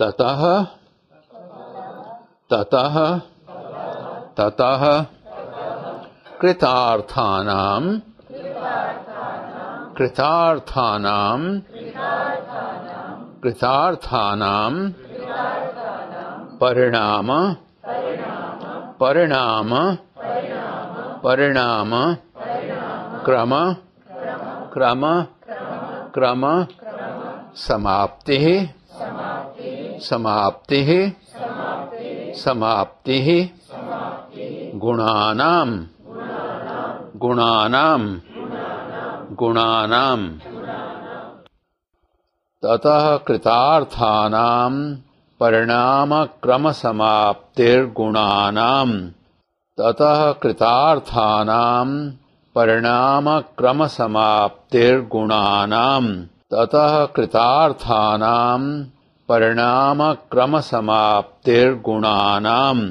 ततः ततः ततः कृतार्थानां कृतार्थानां कृतार्थानां परिणाम परिणाम परिणाम क्रम क्रम क्रम समाप्ति समाप्ति समाप्ति गुणानां गुणानां गुणानां ततः कृतार्थानां परिणामक्रमसमाप्तिर्गुणानां। ततः कृतार्थानां परिणामक्रमसमाप्तिर्गुणानां। ततः कृतार्थानां परिणामक्रमसमाप्तिर्गुणानाम्